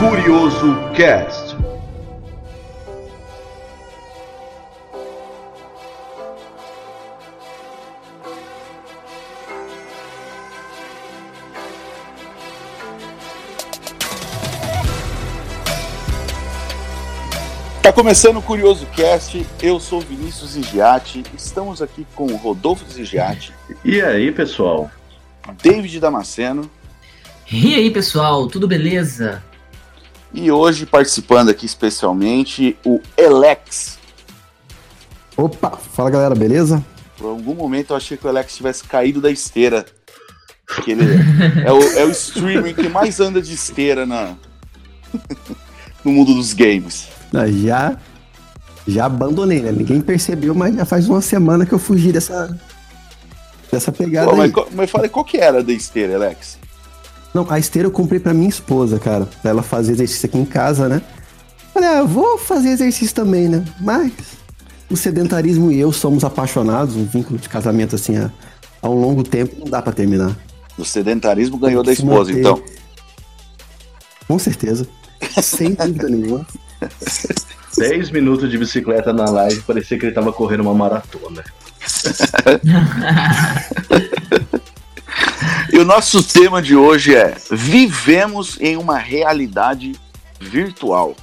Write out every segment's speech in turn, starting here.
Curioso Cast. Tá começando o Curioso Cast, eu sou Vinícius Zigiati, estamos aqui com o Rodolfo Zigiati. E aí, pessoal? David Damasceno. E aí, pessoal, tudo beleza? E hoje participando aqui especialmente o Alex. Opa, fala galera, beleza? Por algum momento eu achei que o Alex tivesse caído da esteira. Porque ele é o, é o streamer que mais anda de esteira na, no mundo dos games. Já, já abandonei, né? Ninguém percebeu, mas já faz uma semana que eu fugi dessa, dessa pegada Pô, aí. mas, qual- mas fala, qual que era da esteira, Alex? Não, a esteira eu comprei pra minha esposa, cara. Pra ela fazer exercício aqui em casa, né? Falei, ah, eu vou fazer exercício também, né? Mas o sedentarismo e eu somos apaixonados, um vínculo de casamento assim há, há um longo tempo, não dá pra terminar. O sedentarismo ganhou da esposa, manter. então. Com certeza. Sem dúvida nenhuma. 10 minutos de bicicleta na live, parecia que ele tava correndo uma maratona. E o nosso tema de hoje é: vivemos em uma realidade virtual.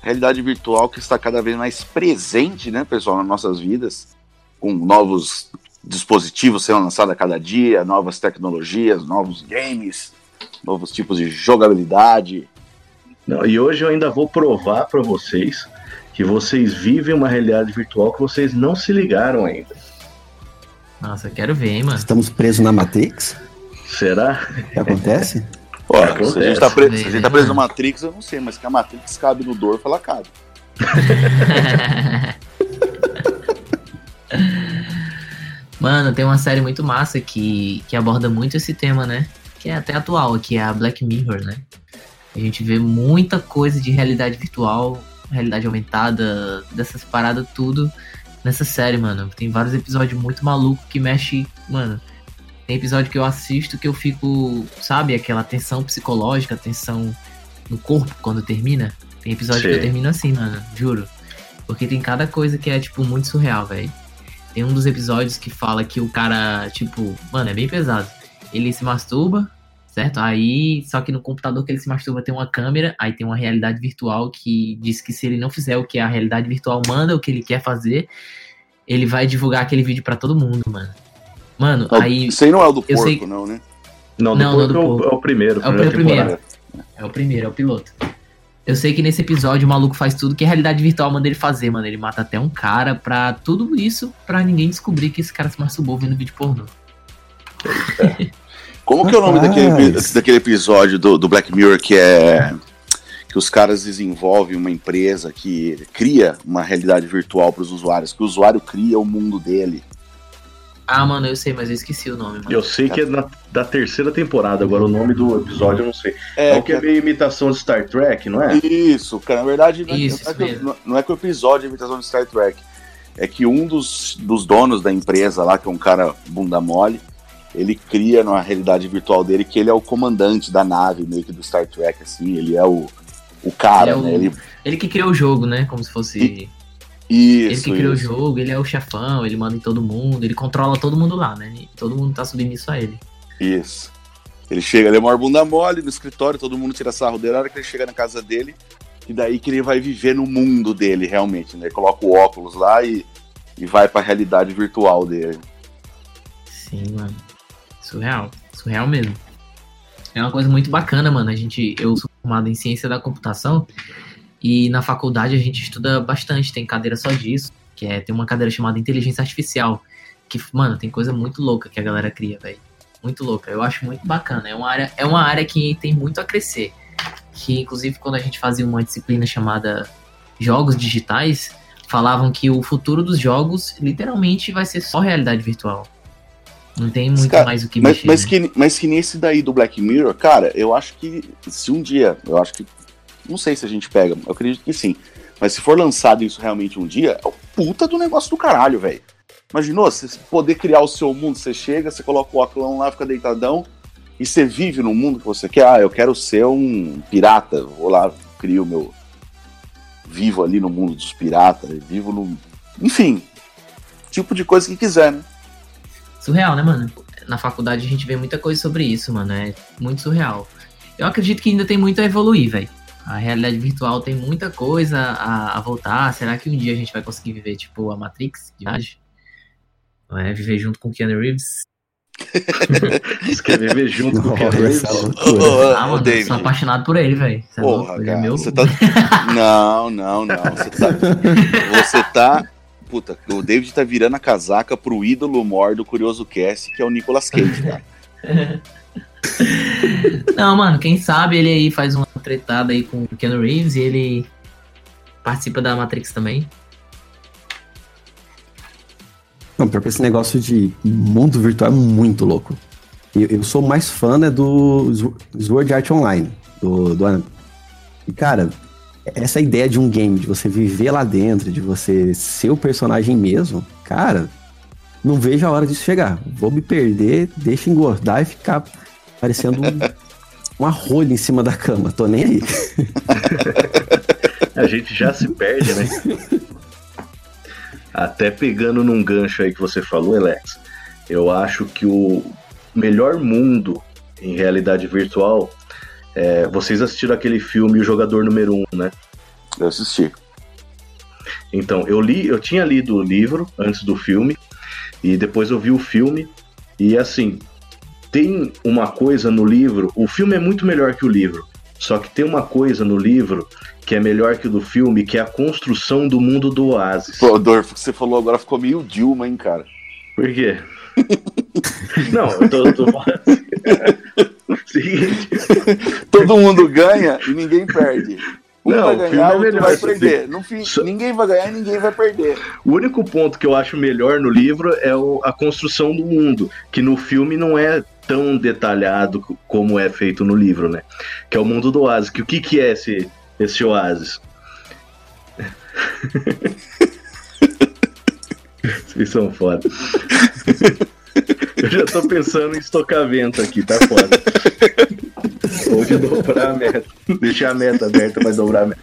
Realidade virtual que está cada vez mais presente, né, pessoal, nas nossas vidas, com novos dispositivos sendo lançados a cada dia, novas tecnologias, novos games, novos tipos de jogabilidade. Não, e hoje eu ainda vou provar pra vocês que vocês vivem uma realidade virtual que vocês não se ligaram ainda. Nossa, quero ver, hein, mano. Estamos presos na Matrix? Será? Que acontece? Ó, Acontece. se a gente tá preso, se a gente tá preso na Matrix, eu não sei, mas que a Matrix cabe no Dorf, ela cabe. Mano, tem uma série muito massa que, que aborda muito esse tema, né? Que é até atual, que é a Black Mirror, né? A gente vê muita coisa de realidade virtual, realidade aumentada, dessas paradas tudo nessa série, mano. Tem vários episódios muito malucos que mexe, mano. Tem episódio que eu assisto que eu fico, sabe, aquela tensão psicológica, tensão no corpo quando termina. Tem episódio que Sim. eu termino assim, mano, juro. Porque tem cada coisa que é, tipo, muito surreal, velho. Tem um dos episódios que fala que o cara, tipo, mano, é bem pesado. Ele se masturba, certo? Aí, só que no computador que ele se masturba tem uma câmera, aí tem uma realidade virtual que diz que se ele não fizer o que a realidade virtual manda, o que ele quer fazer, ele vai divulgar aquele vídeo pra todo mundo, mano. Mano, Não, aí Isso aí não é o do porco, sei- não, né? Não, Não, depois não, do é, o, é o primeiro. É o primeira primeiro. temporada. é o primeiro, é o piloto. Eu sei que nesse episódio o maluco faz tudo que a realidade virtual manda ele fazer, mano. Ele mata até um cara pra tudo isso, pra ninguém descobrir que esse cara se masturbou vendo vídeo pornô. Como que é o nome daquele, daquele episódio do, do Black Mirror que é que os caras desenvolvem uma empresa que cria uma realidade virtual para os usuários, que o usuário cria o mundo dele. Ah, mano, eu sei, mas eu esqueci o nome, mano. Eu sei que é na- da terceira temporada, agora o nome do episódio eu não sei. É, o que é meio imitação de Star Trek, não é? Isso, cara, na verdade não é, Isso, não é isso que, mesmo. não- não é que o episódio é imitação de Star Trek, é que um dos, dos donos da empresa lá, que é um cara bunda mole, ele cria na realidade virtual dele que ele é o comandante da nave, meio que do Star Trek, assim, ele é o, o cara, Ele é o- né? Ele, Ele que criou o jogo, né? Como se fosse. Isso, ele que criou isso. o jogo, ele é o chefão, ele manda em todo mundo, ele controla todo mundo lá, né? E todo mundo tá submisso a ele. Isso. Ele chega, ele é maior bunda mole no escritório, todo mundo tira sarro dele, a hora que ele chega na casa dele, e daí que ele vai viver no mundo dele, realmente, né? Ele coloca o óculos lá e, e vai pra realidade virtual dele. Sim, mano. Surreal. Surreal mesmo. É uma coisa muito bacana, mano. A gente, eu sou formado em ciência da computação e na faculdade a gente estuda bastante. Tem cadeira só disso, que é tem uma cadeira chamada inteligência artificial, que mano tem coisa muito louca que a galera cria, velho. Muito louca. Eu acho muito bacana. É uma área, é uma área que tem muito a crescer. Que inclusive quando a gente fazia uma disciplina chamada jogos digitais, falavam que o futuro dos jogos literalmente vai ser só realidade virtual. Não tem muito Cara, mais o que Mas, mexer. mas, né? que, mas que nesse daí do Black Mirror, cara, eu acho que se um dia, eu acho que. Não sei se a gente pega, eu acredito que sim. Mas se for lançado isso realmente um dia, é o puta do negócio do caralho, velho. Imaginou? Você poder criar o seu mundo, você chega, você coloca o óculos lá, fica deitadão, e você vive no mundo que você quer. Ah, eu quero ser um pirata. Vou lá, crio meu. Vivo ali no mundo dos piratas, vivo no. Enfim, tipo de coisa que quiser, né? Surreal, né, mano? Na faculdade a gente vê muita coisa sobre isso, mano. É muito surreal. Eu acredito que ainda tem muito a evoluir, velho. A realidade virtual tem muita coisa a, a, voltar. Será que um dia a gente vai conseguir viver, tipo, a Matrix de verdade? Não é? Viver junto com o Keanu Reeves? Você quer viver junto com o Keanu Reeves? ah, mano, eu sou apaixonado por ele, velho. É Porra, é cara, é meu... você tá... Não, não, não. Você tá... Você tá... Puta, o David tá virando a casaca pro ídolo mor do Curioso Cast, que é o Nicolas Cage, cara. Não, mano, quem sabe ele aí faz uma tretada aí com o Keanu Reeves e ele participa da Matrix também. Não, pior que esse negócio de mundo virtual é muito louco. Eu, eu sou mais fã né, do Sword Art Online, do, do E, cara, essa ideia de um game, de você viver lá dentro, de você ser o personagem mesmo, cara, não vejo a hora disso chegar. Vou me perder, deixa engordar e ficar parecendo um, uma rolha em cima da cama. Tô nem aí. a gente já se perde, né? Até pegando num gancho aí que você falou, Alex, eu acho que o melhor mundo em realidade virtual. É, vocês assistiram aquele filme O Jogador Número 1, um, né? Eu assisti. Então, eu li, eu tinha lido o livro antes do filme, e depois eu vi o filme, e assim, tem uma coisa no livro, o filme é muito melhor que o livro, só que tem uma coisa no livro que é melhor que o do filme, que é a construção do mundo do Oasis. Pô, Dorfo, que você falou agora ficou meio Dilma, hein, cara? Por quê? Não, eu tô, eu tô falando. Seguinte. Todo mundo ganha e ninguém perde. Um não, vai ganhar, o outro vai perder. No fim, Só... ninguém vai ganhar e ninguém vai perder. O único ponto que eu acho melhor no livro é o, a construção do mundo, que no filme não é tão detalhado como é feito no livro, né? Que é o mundo do Oasis. Que o que, que é esse, esse Oasis? Vocês são foda. Eu já tô pensando em estocar vento aqui, tá foda. De dobrar a meta. Deixar a meta aberta, mas dobrar a meta.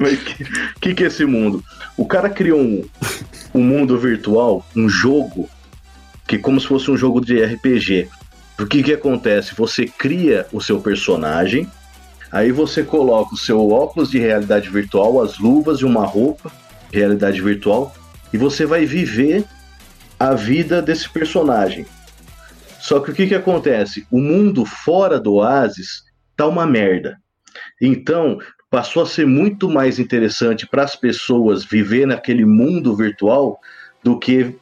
Mas o que, que, que é esse mundo? O cara criou um, um mundo virtual, um jogo, que como se fosse um jogo de RPG. O que, que acontece? Você cria o seu personagem, aí você coloca o seu óculos de realidade virtual, as luvas e uma roupa, realidade virtual, e você vai viver a vida desse personagem. Só que o que, que acontece? O mundo fora do Oasis tá uma merda. Então, passou a ser muito mais interessante para as pessoas viver naquele mundo virtual do que,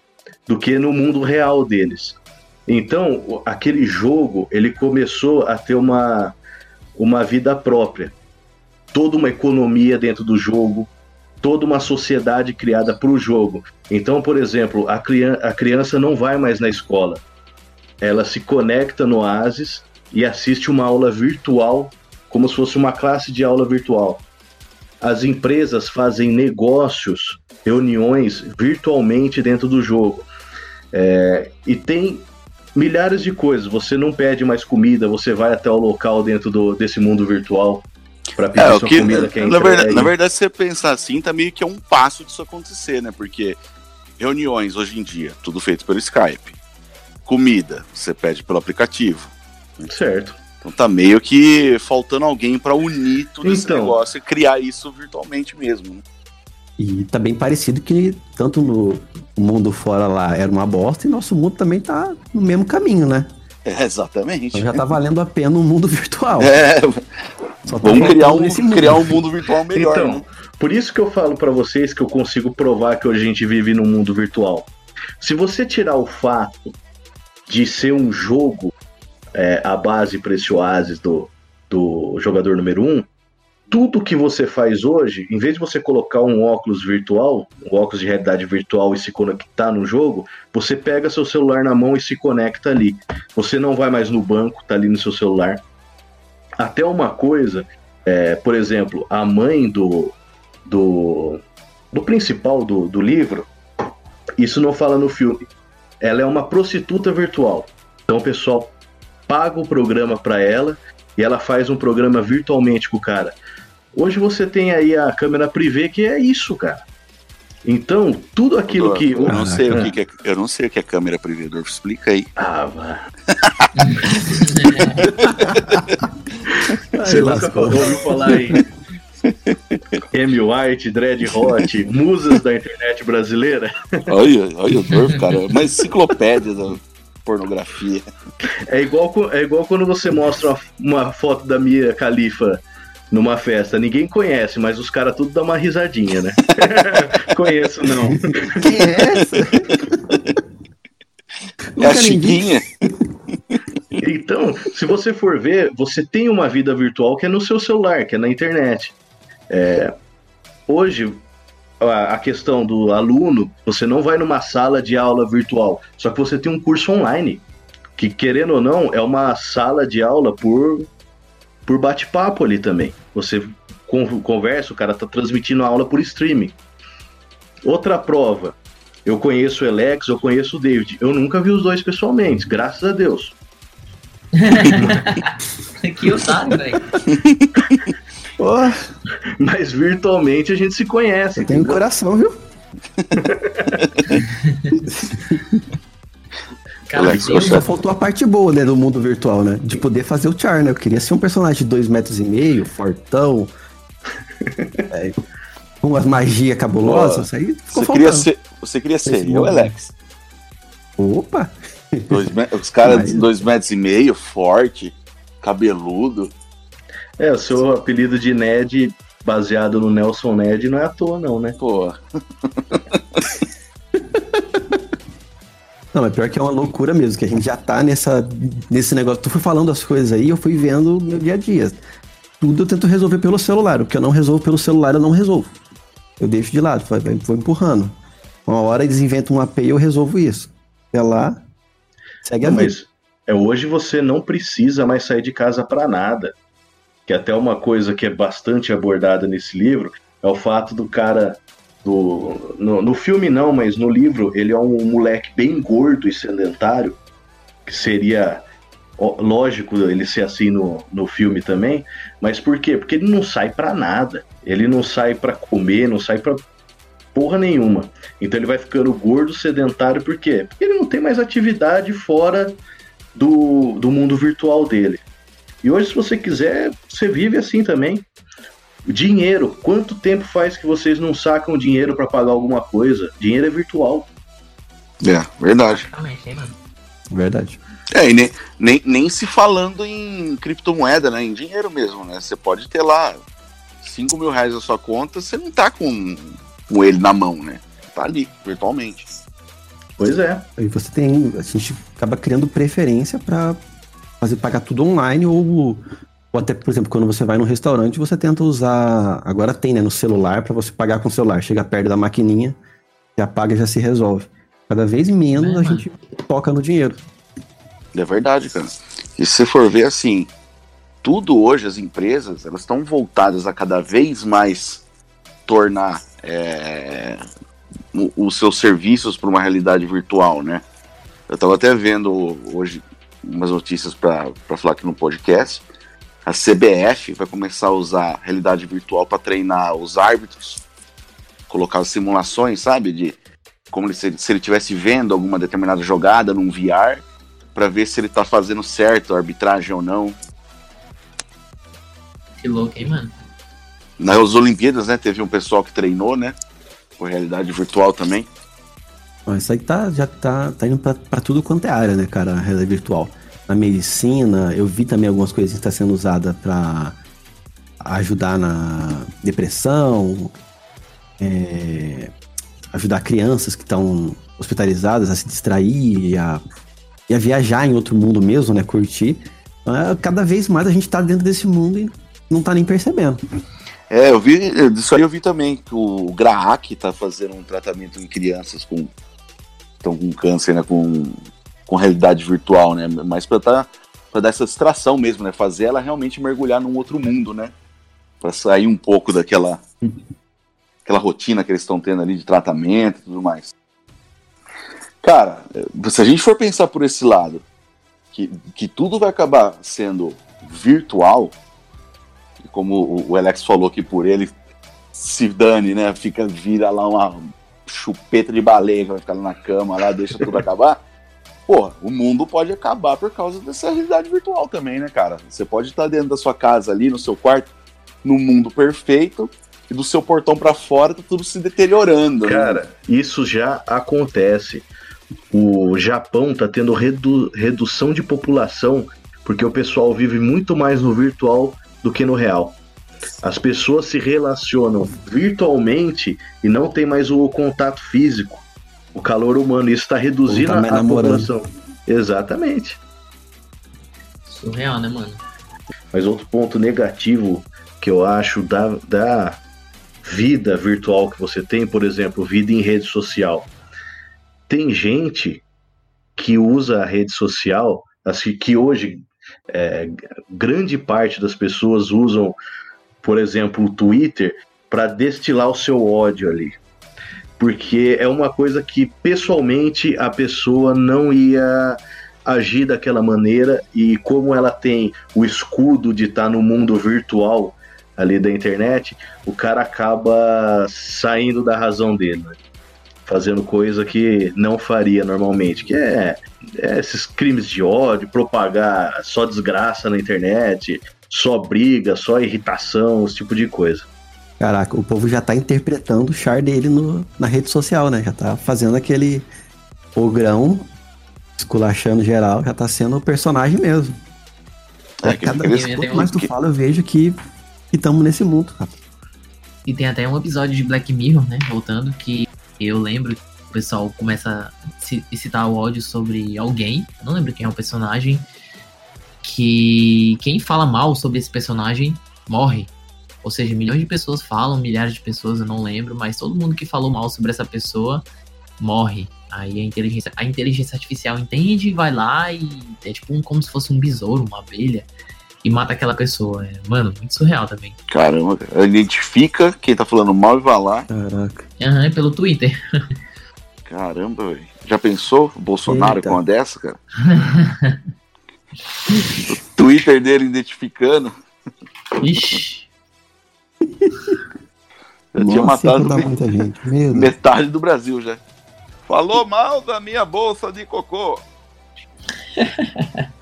do que no mundo real deles. Então, aquele jogo, ele começou a ter uma, uma vida própria. Toda uma economia dentro do jogo, toda uma sociedade criada para o jogo. Então, por exemplo, a, criança, a criança não vai mais na escola ela se conecta no Oasis e assiste uma aula virtual, como se fosse uma classe de aula virtual. As empresas fazem negócios, reuniões virtualmente dentro do jogo. É, e tem milhares de coisas. Você não pede mais comida, você vai até o local dentro do, desse mundo virtual para pedir é, sua que, comida que é na verdade, na verdade, se você pensar assim, tá meio que é um passo disso acontecer, né? Porque reuniões hoje em dia, tudo feito pelo Skype. Comida, você pede pelo aplicativo. Certo. Então tá meio que faltando alguém para unir tudo então, esse negócio e criar isso virtualmente mesmo. Né? E tá bem parecido que tanto no mundo fora lá era uma bosta e nosso mundo também tá no mesmo caminho, né? É, exatamente. Então já tá valendo a pena um mundo virtual. É. Só tá Vamos criar um, criar um mundo virtual melhor. Então, né? por isso que eu falo para vocês que eu consigo provar que hoje a gente vive num mundo virtual. Se você tirar o fato de ser um jogo é, a base para esse oásis do, do jogador número um, tudo que você faz hoje, em vez de você colocar um óculos virtual, um óculos de realidade virtual e se conectar no jogo, você pega seu celular na mão e se conecta ali. Você não vai mais no banco, tá ali no seu celular. Até uma coisa, é, por exemplo, a mãe do, do, do principal do, do livro, isso não fala no filme, ela é uma prostituta virtual. Então o pessoal paga o programa para ela e ela faz um programa virtualmente com o cara. Hoje você tem aí a câmera privê que é isso, cara. Então, tudo aquilo que. Eu não, sei o que, é, eu não sei o que é câmera privê, Dorf. Explica aí. Ah, vá. Você nunca ouviu falar em Amy White, Dread Hot, musas da internet brasileira? Olha, olha o Dorf, cara. Uma enciclopédia da pornografia. É igual, é igual quando você mostra uma, uma foto da Mia Khalifa numa festa. Ninguém conhece, mas os caras tudo dão uma risadinha, né? Conheço não. Quem é essa? É a Chiquinha. Então, se você for ver, você tem uma vida virtual que é no seu celular, que é na internet. É, hoje, a, a questão do aluno, você não vai numa sala de aula virtual, só que você tem um curso online, que querendo ou não, é uma sala de aula por por bate-papo ali também. Você conversa, o cara tá transmitindo a aula por streaming. Outra prova, eu conheço o Alex, eu conheço o David. Eu nunca vi os dois pessoalmente, graças a Deus. que otário, velho. Mas virtualmente a gente se conhece. Tem um coração, viu? Cara, Alex, Só faltou a parte boa, né, do mundo virtual, né? De poder fazer o char, né? Eu queria ser um personagem de dois metros e meio, fortão, é, com as magias cabulosas, isso aí ficou Você queria faltando. ser, você queria ser Esse eu. Alex. Opa! Dois me- os caras de dois metros e meio, forte, cabeludo. É, o seu apelido de Ned, baseado no Nelson Ned, não é à toa, não, né? Pô, Não, mas pior que é uma loucura mesmo, que a gente já tá nessa, nesse negócio. Tu foi falando as coisas aí, eu fui vendo no meu dia a dia. Tudo eu tento resolver pelo celular. O que eu não resolvo pelo celular, eu não resolvo. Eu deixo de lado, vou empurrando. Uma hora eles inventam um API, eu resolvo isso. Até lá, segue a Não, vida. mas é, hoje você não precisa mais sair de casa para nada. Que até uma coisa que é bastante abordada nesse livro é o fato do cara. No, no filme não, mas no livro ele é um moleque bem gordo e sedentário, que seria lógico ele ser assim no, no filme também, mas por quê? Porque ele não sai para nada, ele não sai para comer, não sai para porra nenhuma. Então ele vai ficando gordo, sedentário, por quê? Porque ele não tem mais atividade fora do, do mundo virtual dele. E hoje, se você quiser, você vive assim também. Dinheiro. Quanto tempo faz que vocês não sacam dinheiro para pagar alguma coisa? Dinheiro é virtual. é, verdade. Verdade. É, e nem, nem, nem se falando em criptomoeda, né? Em dinheiro mesmo, né? Você pode ter lá 5 mil reais na sua conta, você não tá com, com ele na mão, né? Tá ali, virtualmente. Pois é. Aí você tem. A gente acaba criando preferência pra fazer pagar tudo online ou. Ou até, por exemplo, quando você vai num restaurante, você tenta usar. Agora tem, né? No celular, pra você pagar com o celular. Chega perto da maquininha, já paga e já se resolve. Cada vez menos É, a gente toca no dinheiro. É verdade, cara. E se você for ver assim, tudo hoje, as empresas, elas estão voltadas a cada vez mais tornar é, os seus serviços para uma realidade virtual, né? Eu estava até vendo hoje umas notícias para falar aqui no podcast. A CBF vai começar a usar realidade virtual para treinar os árbitros, colocar as simulações, sabe? De como ele- se ele se ele estivesse vendo alguma determinada jogada num VR para ver se ele tá fazendo certo a arbitragem ou não. Que louco, hein, mano. Nas Olimpíadas, né, teve um pessoal que treinou, né, com realidade virtual também. Isso aí tá, já tá, tá indo pra, pra tudo quanto é área, né, cara? A realidade virtual. Na medicina, eu vi também algumas coisas que está sendo usada pra ajudar na depressão, é, ajudar crianças que estão hospitalizadas a se distrair e a, e a viajar em outro mundo mesmo, né? Curtir. Então, é, cada vez mais a gente tá dentro desse mundo e não tá nem percebendo. É, eu vi, disso aí eu vi também que o Graac tá fazendo um tratamento em crianças com estão com câncer, né, com, com realidade virtual, né, mas para tá, pra dar essa distração mesmo, né, fazer ela realmente mergulhar num outro mundo, né, para sair um pouco daquela aquela rotina que eles estão tendo ali de tratamento e tudo mais. Cara, se a gente for pensar por esse lado, que, que tudo vai acabar sendo virtual, e como o, o Alex falou que por ele se dane, né? Fica, vira lá uma chupeta de baleia que vai ficar lá na cama, lá, deixa tudo acabar. Porra, o mundo pode acabar por causa dessa realidade virtual também, né, cara? Você pode estar dentro da sua casa ali, no seu quarto, no mundo perfeito, e do seu portão para fora tá tudo se deteriorando. né? Cara, isso já acontece. O Japão tá tendo redu- redução de população porque o pessoal vive muito mais no virtual do que no real. As pessoas se relacionam virtualmente e não tem mais o contato físico, o calor humano. Isso está reduzindo Não tá a namorando. população. Exatamente. Surreal, né, mano? Mas outro ponto negativo que eu acho da, da vida virtual que você tem, por exemplo, vida em rede social. Tem gente que usa a rede social, assim, que hoje é, grande parte das pessoas usam, por exemplo, o Twitter para destilar o seu ódio ali. Porque é uma coisa que pessoalmente a pessoa não ia agir daquela maneira e como ela tem o escudo de estar no mundo virtual ali da internet, o cara acaba saindo da razão dele, né? fazendo coisa que não faria normalmente, que é, é esses crimes de ódio, propagar só desgraça na internet, só briga, só irritação, esse tipo de coisa. Caraca, o povo já tá interpretando o char dele no, na rede social, né? Já tá fazendo aquele ogrão, esculachando geral, já tá sendo o personagem mesmo. É, que cada vez quanto mais tu fala, eu vejo que estamos nesse mundo, cara. E tem até um episódio de Black Mirror, né? Voltando, que eu lembro que o pessoal começa a ci- citar o ódio sobre alguém. Não lembro quem é o personagem. Que quem fala mal sobre esse personagem morre. Ou seja, milhões de pessoas falam, milhares de pessoas, eu não lembro, mas todo mundo que falou mal sobre essa pessoa morre. Aí a inteligência, a inteligência artificial entende, vai lá e é tipo um, como se fosse um besouro, uma abelha, e mata aquela pessoa. É, mano, muito surreal também. Caramba, cara. identifica quem tá falando mal e vai lá. Caraca. Aham, é pelo Twitter. Caramba, velho. Já pensou o Bolsonaro Eita. com uma dessa, cara? o Twitter dele identificando. Ixi. Já tinha Nossa, matado me- muita gente. Meu Deus. metade do Brasil já. Falou mal da minha bolsa de cocô.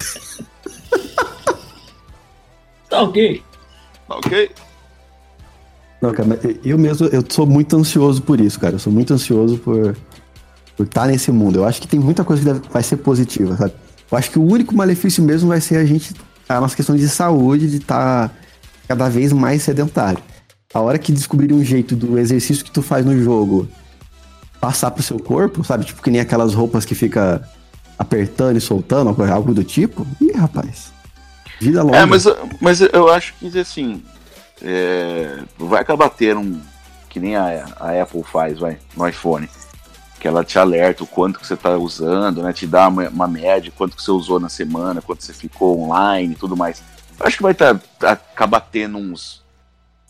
Tá ok. Ok? Não, cara, eu mesmo, eu sou muito ansioso por isso, cara. Eu sou muito ansioso por por estar nesse mundo. Eu acho que tem muita coisa que deve- vai ser positiva, sabe? Eu acho que o único malefício mesmo vai ser a gente, a nossa questão de saúde, de estar cada vez mais sedentário. A hora que descobrirem um jeito do exercício que tu faz no jogo passar pro seu corpo, sabe? Tipo que nem aquelas roupas que fica apertando e soltando, algo do tipo. Ih, rapaz. Vida longa. É, mas, mas eu acho que assim. é, vai acabar tendo um. Que nem a, a Apple faz, vai, no iPhone. Que ela te alerta o quanto que você tá usando, né? Te dá uma, uma média, quanto que você usou na semana, quanto você ficou online e tudo mais. Acho que vai tá, acabar tendo uns,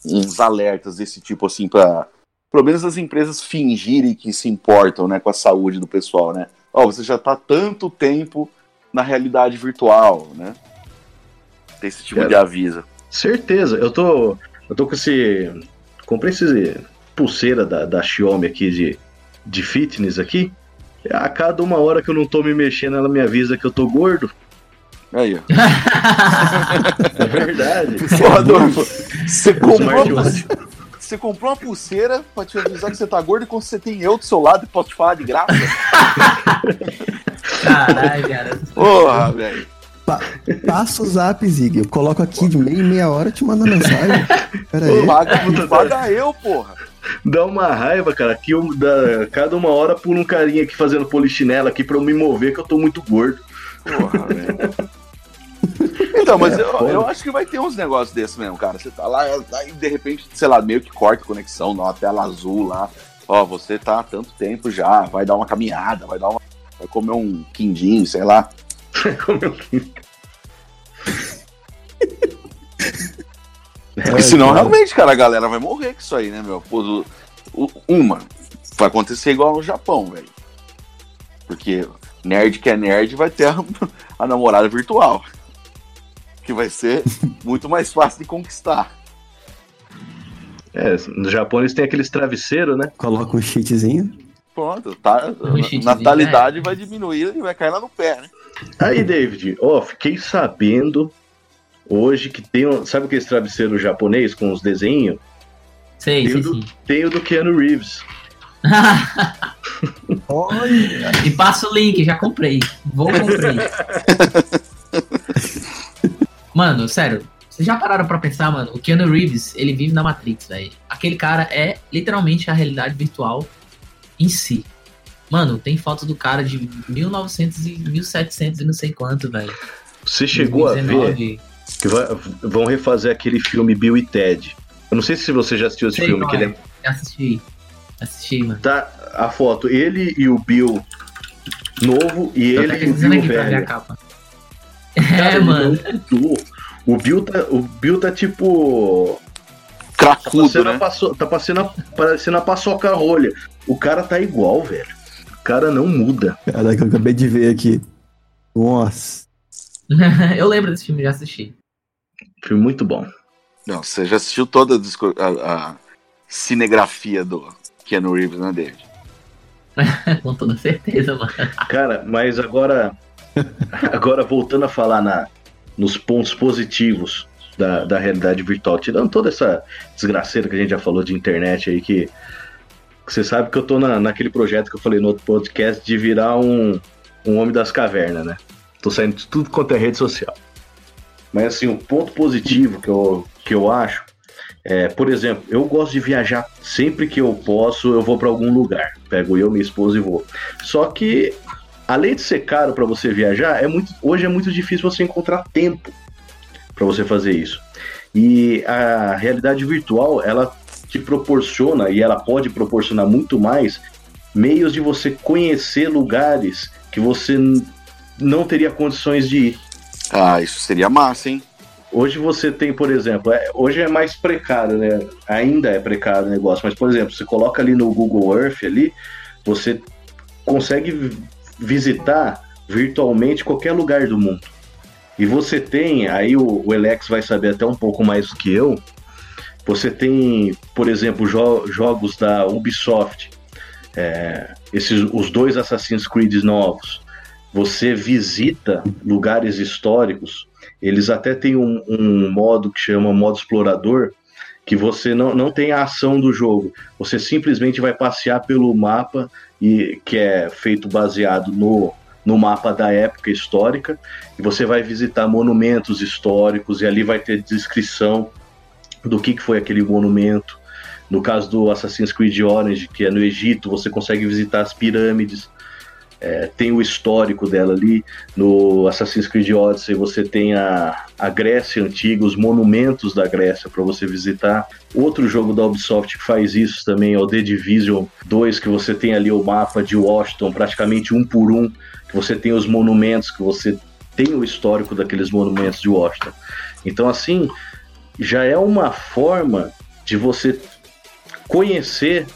uns alertas desse tipo assim para pelo menos as empresas fingirem que se importam, né, com a saúde do pessoal, né? Ó, você já tá tanto tempo na realidade virtual, né? Tem esse tipo Cara, de aviso. Certeza, eu tô. Eu tô com esse. Comprei esse pulseira da, da Xiaomi aqui de, de fitness aqui. A cada uma hora que eu não tô me mexendo, ela me avisa que eu tô gordo. Aí, ó. É verdade. Porra, Adolfo, você comprou, Smartwatch. você comprou uma pulseira pra te avisar que você tá gordo e quando você tem eu do seu lado e posso te falar de graça? Caralho, cara. Porra, velho. Pa- passa o zap, Zig. Eu coloco aqui de meia em meia hora te mando mensagem. Pera aí. Paga, paga eu, porra. Dá uma raiva, cara, que eu, da, cada uma hora pula um carinha aqui fazendo polichinela aqui pra eu me mover, que eu tô muito gordo. Porra, velho. Então, mas É, eu, foda. eu acho que vai ter uns negócios desses mesmo, cara. Você tá lá, aí de repente, sei lá, meio que corta a conexão, uma tela azul lá. Ó, você tá há tanto tempo já, vai dar uma caminhada, vai dar uma. Vai comer um quindim, sei lá. Como eu quis. Porque senão, realmente, cara, a galera vai morrer com isso aí, né, meu? Pô, uma, vai acontecer igual no Japão, velho. Porque nerd que é nerd vai ter a, a namorada virtual. Que vai ser muito mais fácil de conquistar. É, no Japão eles têm aqueles travesseiros, né? Coloca um cheatzinho. Pronto, tá, Um natalidade vai diminuir e vai cair lá no pé, né? Aí, David, ó, fiquei sabendo hoje que tem, um, sabe aquele travesseiro japonês com os desenhos? Sei, Tem sei o do, sim. tem o do Keanu Reeves. Olha! e passa o link, já comprei. Vou comprei. mano, sério. Vocês já pararam pra pensar, mano? O Keanu Reeves, ele vive na Matrix, velho. Aquele cara é literalmente a realidade virtual em si. Mano, tem foto do cara de 1900 e 1700 e não sei quanto, velho. Você chegou a ver 2019. que vai- vão refazer aquele filme Bill e Ted. Eu não sei se você já assistiu esse Sei filme, qual que ele é. assisti. Assisti, mano. Tá a foto, ele e o Bill novo e Eu ele e o Bill aqui pra ver a velho. Cara, É, mano. mudou. O Bill tá, o Bill tá tipo. Tá Cracudo, passando, a né? tá passando parecendo a paçoca rolha. O cara tá igual, velho. O cara não muda. Caraca, eu acabei de ver aqui. Nossa. eu lembro desse filme, já assisti. Filme muito bom. Não, você já assistiu toda a- a cinegrafia do Keanu Reeves, né, David? Com toda certeza, mano. Cara, mas agora. Agora voltando a falar na, nos pontos positivos da, da realidade virtual, tirando toda essa desgraceira que a gente já falou de internet aí, que, que você sabe que eu tô na, naquele projeto que eu falei no outro podcast de virar um, um homem das cavernas, né? Tô saindo de tudo quanto é rede social. Mas assim, o ponto positivo que eu, que eu acho é, por exemplo, eu gosto de viajar sempre que eu posso, eu vou para algum lugar. Pego eu, minha esposa e vou. Só que além de ser caro para você viajar, é muito, hoje é muito difícil você encontrar tempo para você fazer isso. E a realidade virtual, ela te proporciona e ela pode proporcionar muito mais meios de você conhecer lugares que você não teria condições de ir. Ah, isso seria massa, hein? Hoje você tem, por exemplo, é- hoje é mais precário, né? Ainda é precário o negócio, mas, por exemplo, você coloca ali no Google Earth ali, você consegue visitar virtualmente qualquer lugar do mundo. E você tem, aí o, o vai saber até um pouco mais do que eu, você tem, por exemplo, jo- jogos da Ubisoft, é, esses, os dois Assassin's Creed novos, você visita lugares históricos, eles até têm um, um modo que chama modo explorador, que você não, não tem a ação do jogo, você simplesmente vai passear pelo mapa, e que é feito baseado no, no mapa da época histórica, e você vai visitar monumentos históricos, e ali vai ter descrição do que, que foi aquele monumento. No caso do Assassin's Creed Orange, que é no Egito, você consegue visitar as pirâmides, é, tem o histórico dela ali. No Assassin's Creed Odyssey você tem a, a Grécia antiga, os monumentos da Grécia para você visitar. Outro jogo da Ubisoft que faz isso também é o The Division 2, que você tem ali o mapa de Washington, praticamente um por um, que você tem os monumentos, que você tem o histórico daqueles monumentos de Washington. Então, assim, já é uma forma de você conhecer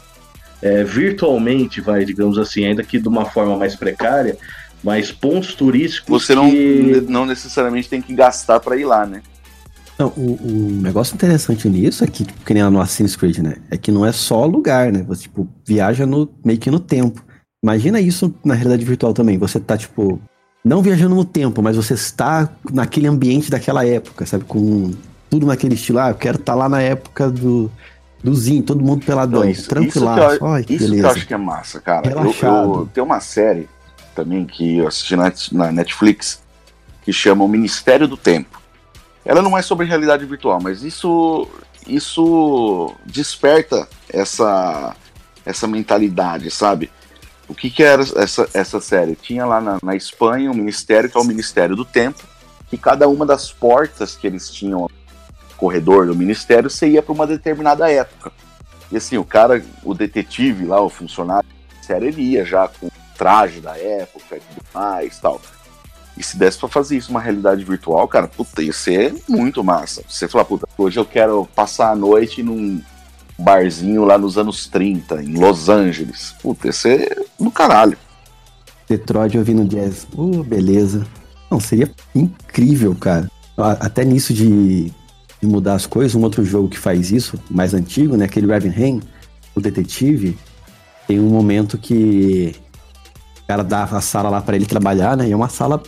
é, virtualmente, vai, digamos assim, ainda que de uma forma mais precária, mas pontos turísticos Você não, que... não necessariamente tem que gastar pra ir lá, né? Não, o, o negócio interessante nisso é que, tipo, que nem lá no Assassin's Creed, né? É que não é só lugar, né? Você, tipo, viaja no, meio que no tempo. Imagina isso na realidade virtual também. Você tá, tipo, não viajando no tempo, mas você está naquele ambiente daquela época, sabe? Com tudo naquele estilo. Ah, eu quero estar lá na época do, do Zinho, todo mundo peladão, isso- tranquilaço. isso que eu- Ai, que Isso que beleza. eu acho que é massa, cara. Eu, Relaxado. eu- tem uma série também que eu assisti na, na Netflix que chama O Ministério do Tempo. Ela não é sobre realidade virtual, mas isso isso desperta essa essa mentalidade, sabe? O que, que era essa, essa série? Tinha lá na, na Espanha um ministério que é o Ministério do Tempo, que cada uma das portas que eles tinham corredor do ministério, você ia para uma determinada época. E assim, o cara, o detetive lá, o funcionário da série, ele ia já com o traje da época e tudo mais tal. E se desse pra fazer isso uma realidade virtual, cara, puta, ia ser muito massa. Você falar, puta, hoje eu quero passar a noite num barzinho lá nos anos 30, em Los Angeles. Puta, ia ser do caralho. Detroit ouvindo jazz. Uh, beleza. Não, seria incrível, cara. Até nisso de, de mudar as coisas, um outro jogo que faz isso, mais antigo, né? Aquele Ravenheim, o detetive, tem um momento que o cara dá a sala lá pra ele trabalhar, né? E é uma sala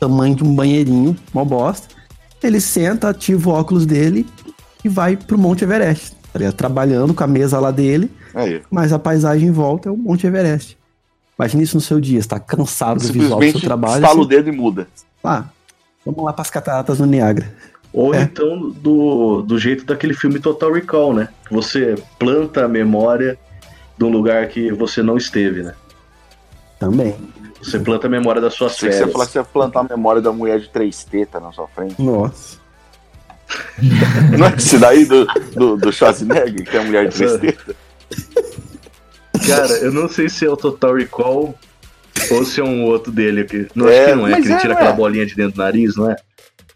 tamanho de um banheirinho, mó bosta. Ele senta, ativa o óculos dele e vai pro Monte Everest. Tá ligado? Trabalhando com a mesa lá dele, Aí. mas a paisagem em volta é o Monte Everest. Imagina isso no seu dia, você tá cansado do visual do seu Simplesmente trabalho. estala o você- dedo e muda. Ah, vamos lá pras cataratas do Niágara. Ou É. então do, do jeito daquele filme Total Recall, né? Você planta a memória de um lugar que você não esteve, né? Também. Você planta a memória das suas que você férias. falar que você ia plantar a memória da mulher de três tetas na sua frente. Nossa. Não é esse daí do, do, do Schwarzenegger, que é a mulher de três tetas? Cara, eu não sei se é o Total Recall ou se é um outro dele aqui. Não É, acho que não é, que ele é, tira não aquela é? bolinha de dentro do nariz, não é?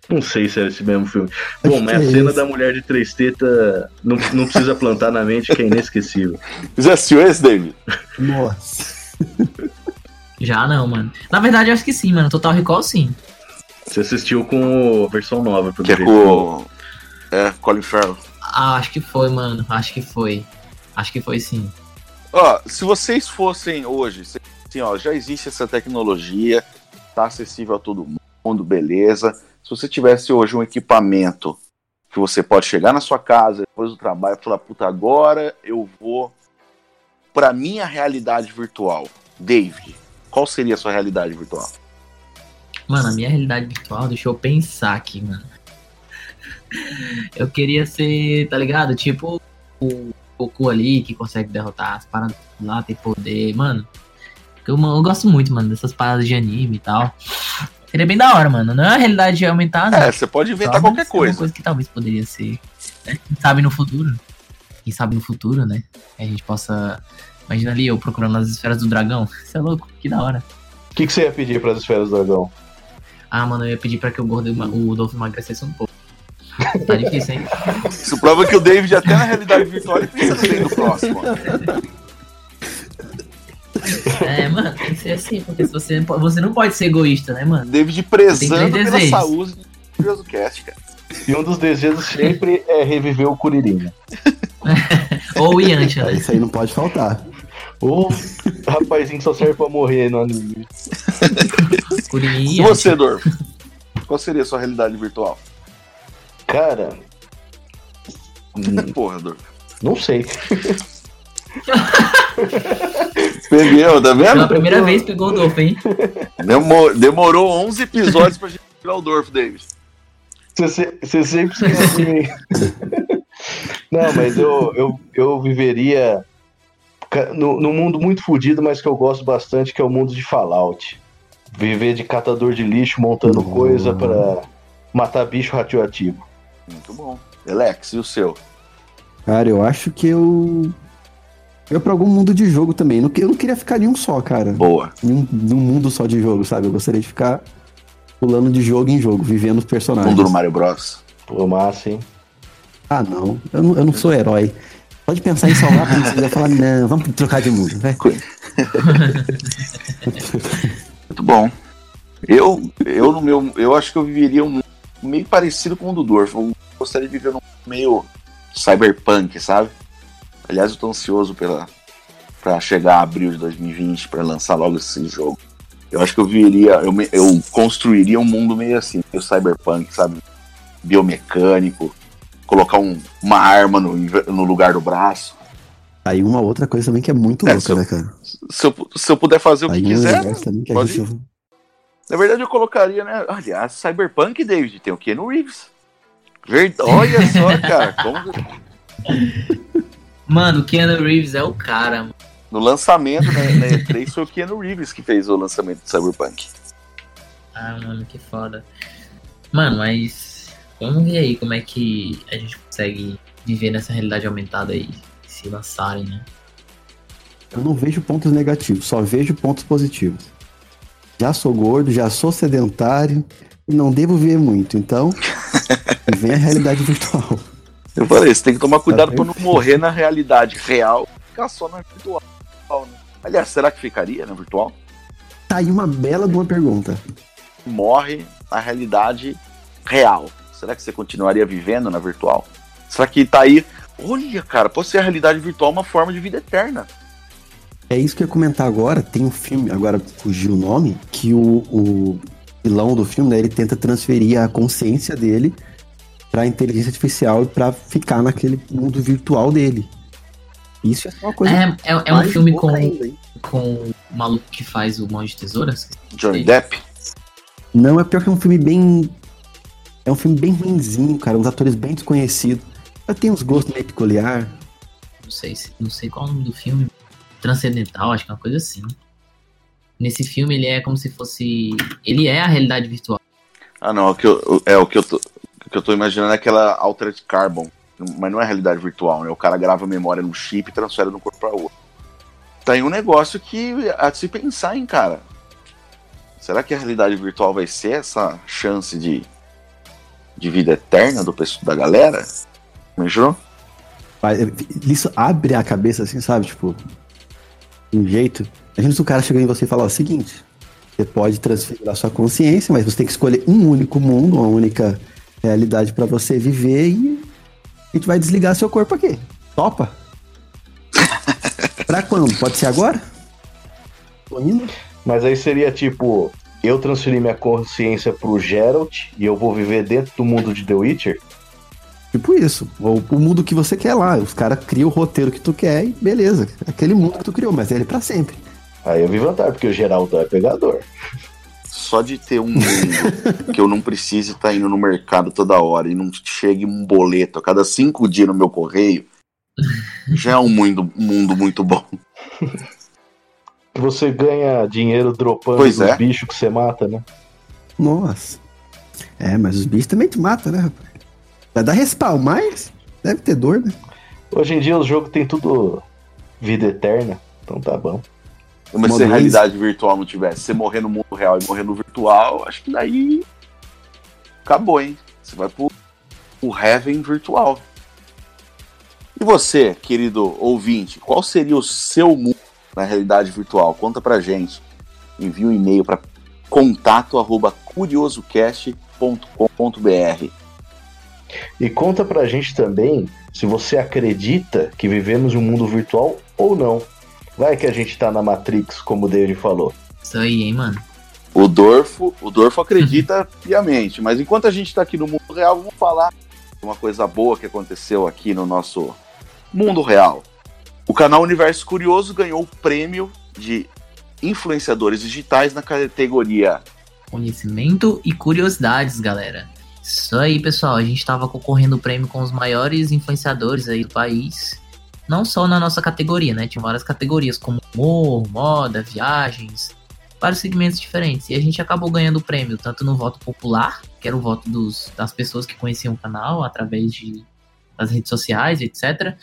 Não sei se é esse mesmo filme. Bom, mas a é cena esse. da mulher de três tetas não, não precisa plantar na mente, que é inesquecível. Já assistiu esse, David? Nossa. Já não, mano. Na verdade, eu acho que sim, mano. Total Recall, sim. Você assistiu com a versão nova, pelo Que é com. É, Colin Farrell. Ah, acho que foi, mano. Acho que foi. Acho que foi sim. Ó, se vocês fossem hoje, assim, ó, já existe essa tecnologia, tá acessível a todo mundo, beleza. Se você tivesse hoje um equipamento que você pode chegar na sua casa depois do trabalho e falar, puta, agora eu vou pra minha realidade virtual. David, qual seria a sua realidade virtual? Mano, a minha realidade virtual, deixa eu pensar aqui, mano. Eu queria ser, tá ligado? Tipo o Goku ali que consegue derrotar as paradas lá, tem poder. Mano, eu, eu gosto muito, mano, dessas paradas de anime e tal. Seria bem da hora, mano. Não é uma realidade aumentada. É, você pode inventar Talvez qualquer coisa. coisa que talvez poderia ser. né? Quem sabe no futuro. Quem sabe no futuro, né? A gente possa. Imagina ali eu procurando as esferas do dragão. Isso é louco, que da hora. O que, que você ia pedir para as esferas do dragão? Ah, mano, eu ia pedir pra que o gordo o Dolph emagrecesse um pouco. Tá difícil, hein? Isso prova que o David, até na realidade virtual, ele pensa bem no próximo. É, mano, tem que ser assim, porque se você, você não pode ser egoísta, né, mano? David prezando pela desejos. saúde do cast, cara. E um dos desejos sempre é reviver o Curirinha. Ou o Yantia, né? Isso aí não pode faltar. O rapazinho que só serve pra morrer no anime. Yantia. você, Dorf? Qual seria a sua realidade virtual? Cara, Porra, Dorf. não sei. Entendeu? Tá Pela vendo? primeira vez pegou o Dolph, hein? Demo- demorou 11 episódios pra gente tirar o Dorf, David. Você, se- você sempre esquece de mim. Não, mas eu, eu, eu viveria no, num mundo muito fodido, mas que eu gosto bastante, que é o mundo de Fallout. Viver de catador de lixo, montando Uhum. coisa pra matar bicho radioativo. Muito bom. Alex, e o seu? Cara, eu acho que eu. Eu pra algum mundo de jogo também. Eu não queria ficar em um só, cara. Boa. Em um, num mundo só de jogo, sabe? Eu gostaria de ficar pulando de jogo em jogo, vivendo os personagens. Mundo do Mario Bros. Pô, massa, hein? Ah, não. Eu não, eu não sou herói. Pode pensar em salvar a princesa e falar, não, vamos trocar de mundo, vai. Muito bom. Eu, eu no meu, eu acho que eu viveria um mundo meio parecido com o do Dorf. Eu gostaria de viver num meio cyberpunk, sabe? Aliás, eu tô ansioso pela para chegar a abril de 2020 para lançar logo esse jogo. Eu acho que eu viveria, eu, eu construiria um mundo meio assim, meio cyberpunk, sabe? Biomecânico, colocar um- uma arma no, no lugar do braço. Aí uma outra coisa também que é muito É, louca, eu- né, cara? Se eu, se eu puder fazer o que Aí um quiser, que pode gente... Na verdade, eu colocaria, né? Aliás, Cyberpunk, David, tem o Keanu Reeves. Verd... Olha só, cara. Como... Mano, o Keanu Reeves é o cara, mano. No lançamento né, na E3 foi o Keanu Reeves que fez o lançamento do Cyberpunk. Ah, mano, que foda. Mano, mas vamos ver aí como é que a gente consegue viver nessa realidade aumentada aí, se lançarem, né? Eu não vejo pontos negativos, só vejo pontos positivos. Já sou gordo, já sou sedentário e não devo ver muito, então vem a realidade virtual. Eu falei, você tem que tomar cuidado Tá pra não morrer na realidade real e ficar só na virtual. Né? Aliás, será que ficaria na virtual? Tá aí uma bela de uma pergunta. morre a realidade real. Será que você continuaria vivendo na virtual? Será que tá aí? Olha, cara, pode ser a realidade virtual uma forma de vida eterna. É isso que eu ia comentar agora. Tem um filme, agora fugiu o nome, que o, o vilão do filme, né, ele tenta transferir a consciência dele pra inteligência artificial e pra ficar naquele mundo virtual dele. Isso é uma coisa. É, é, é um filme com, ainda, com o maluco que faz o Mão de Tesouras. Johnny Depp? Não, é pior que é um filme bem. É um filme bem ruinzinho, cara. Uns atores bem desconhecidos. Mas tem uns gostos meio peculiar. Não sei, se- não sei qual é o nome do filme. Transcendental, acho que é uma coisa assim. Nesse filme ele é como se fosse. Ele é a realidade virtual. Ah, não. O que eu, é o que eu tô, que eu tô imaginando é aquela Altered Carbon. Mas não é realidade virtual, né? O cara grava a memória num chip e transfere de um corpo para outro. Tá aí um negócio que de se pensar, hein, cara. Será que a realidade virtual vai ser essa chance de, de vida eterna do pessoal da galera? Imaginou? Isso abre a cabeça, assim, sabe? Tipo, um jeito. Imagina se o cara chegar em você e falar o seguinte: você pode transferir a sua consciência, mas você tem que escolher um único mundo, uma única realidade pra você viver e a gente vai desligar seu corpo aqui. Topa? pra quando? Pode ser agora? Tô indo? Mas aí seria tipo, eu transferi minha consciência pro Geralt e eu vou viver dentro do mundo de The Witcher? Tipo isso. Ou o mundo que você quer lá. Os caras criam o roteiro que tu quer e beleza. Aquele mundo que tu criou, mas ele é pra sempre. Aí eu vi vantagem, porque o Geraldo é pegador. Só de ter um mundo que eu não precise estar indo no mercado toda hora e não chegue um boleto a cada cinco dias no meu correio, já é um mundo, mundo muito bom. Que você ganha dinheiro dropando Pois dos é. bichos que você mata, né? Nossa. É, mas os bichos também te matam, né, rapaz? Vai dar respawn, mas deve ter dor, né? Hoje em dia o jogo tem tudo vida eterna, então tá bom. Mas se a realidade virtual não tivesse, você morrer no mundo real e morrer no virtual, acho que daí acabou, hein? Você vai pro o Heaven virtual. E você, querido ouvinte, qual seria o seu mundo na realidade virtual? Conta pra gente. Envie um e-mail para contato arroba curiosocast.com.br. E conta pra gente também se você acredita que vivemos em um mundo virtual ou não. Vai que a gente tá na Matrix, como o David falou. Isso aí, hein, mano. O Dorfo, o Dorfo acredita piamente, mas enquanto a gente está aqui no mundo real, vamos falar de uma coisa boa que aconteceu aqui no nosso mundo real. O canal Universo Curioso ganhou o prêmio de influenciadores digitais na categoria Conhecimento e curiosidades, galera. Isso aí, pessoal. A gente tava concorrendo o prêmio com os maiores influenciadores aí do país. Não só na nossa categoria, né? Tinha várias categorias, como humor, moda, viagens, vários segmentos diferentes. E a gente acabou ganhando o prêmio, tanto no voto popular, que era o voto dos, das pessoas que conheciam o canal através de, das redes sociais, etc.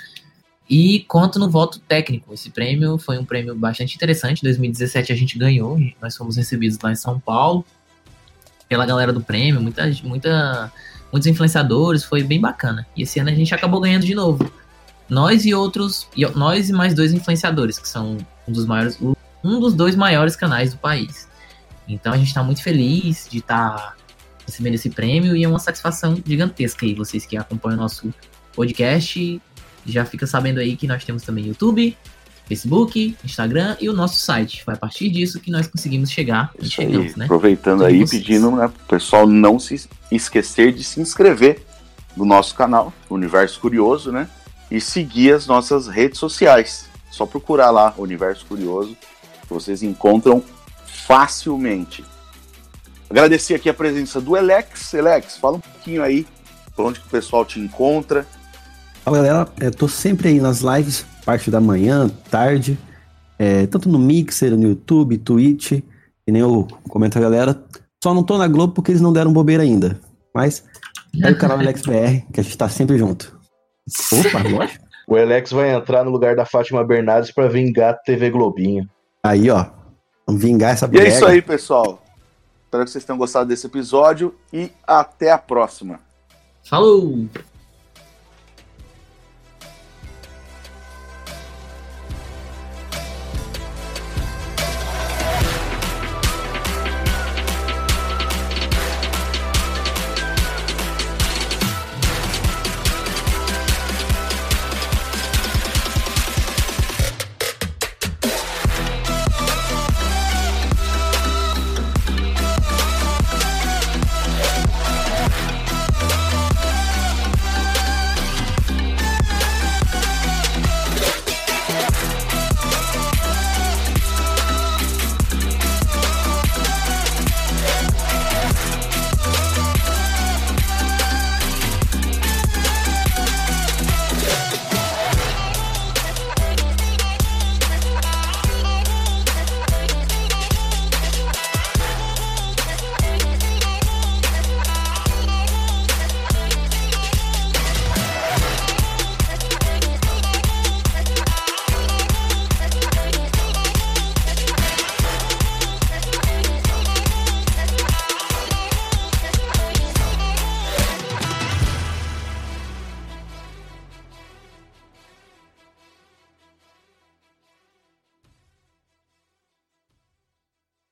E quanto no voto técnico. Esse prêmio foi um prêmio bastante interessante. Em 2017 a gente ganhou, nós fomos recebidos lá em São Paulo pela galera do prêmio, muita, muita, muitos influenciadores, foi bem bacana. E esse ano a gente acabou ganhando de novo. Nós e outros, e nós e mais dois influenciadores, que são um dos maiores, um dos dois maiores canais do país. Então a gente está muito feliz de estar recebendo esse prêmio e é uma satisfação gigantesca aí. Vocês que acompanham o nosso podcast já fica sabendo aí que nós temos também YouTube, Facebook, Instagram e o nosso site. Foi a partir disso que nós conseguimos chegar e Isso aí, chegamos, né? aproveitando Todos aí, vocês. pedindo né, pro pessoal não se esquecer de se inscrever no nosso canal, Universo Curioso, né? E seguir as nossas redes sociais. Só procurar lá, Universo Curioso, que vocês encontram facilmente. Agradecer aqui a presença do Elex. Elex, fala um pouquinho aí por onde que o pessoal te encontra. Fala galera, eu tô sempre aí nas lives, parte da manhã, tarde, é, tanto no Mixer, no YouTube, Twitch, e nem eu comento a galera. Só não tô na Globo porque eles não deram bobeira ainda. Mas é o canal AlexBR, que a gente tá sempre junto. Opa, lógico. O Alex vai entrar no lugar da Fátima Bernardes pra vingar a TV Globinho. Aí, ó. Vamos vingar essa E é brega. isso aí, pessoal. Espero que vocês tenham gostado desse episódio e até a próxima. Falou!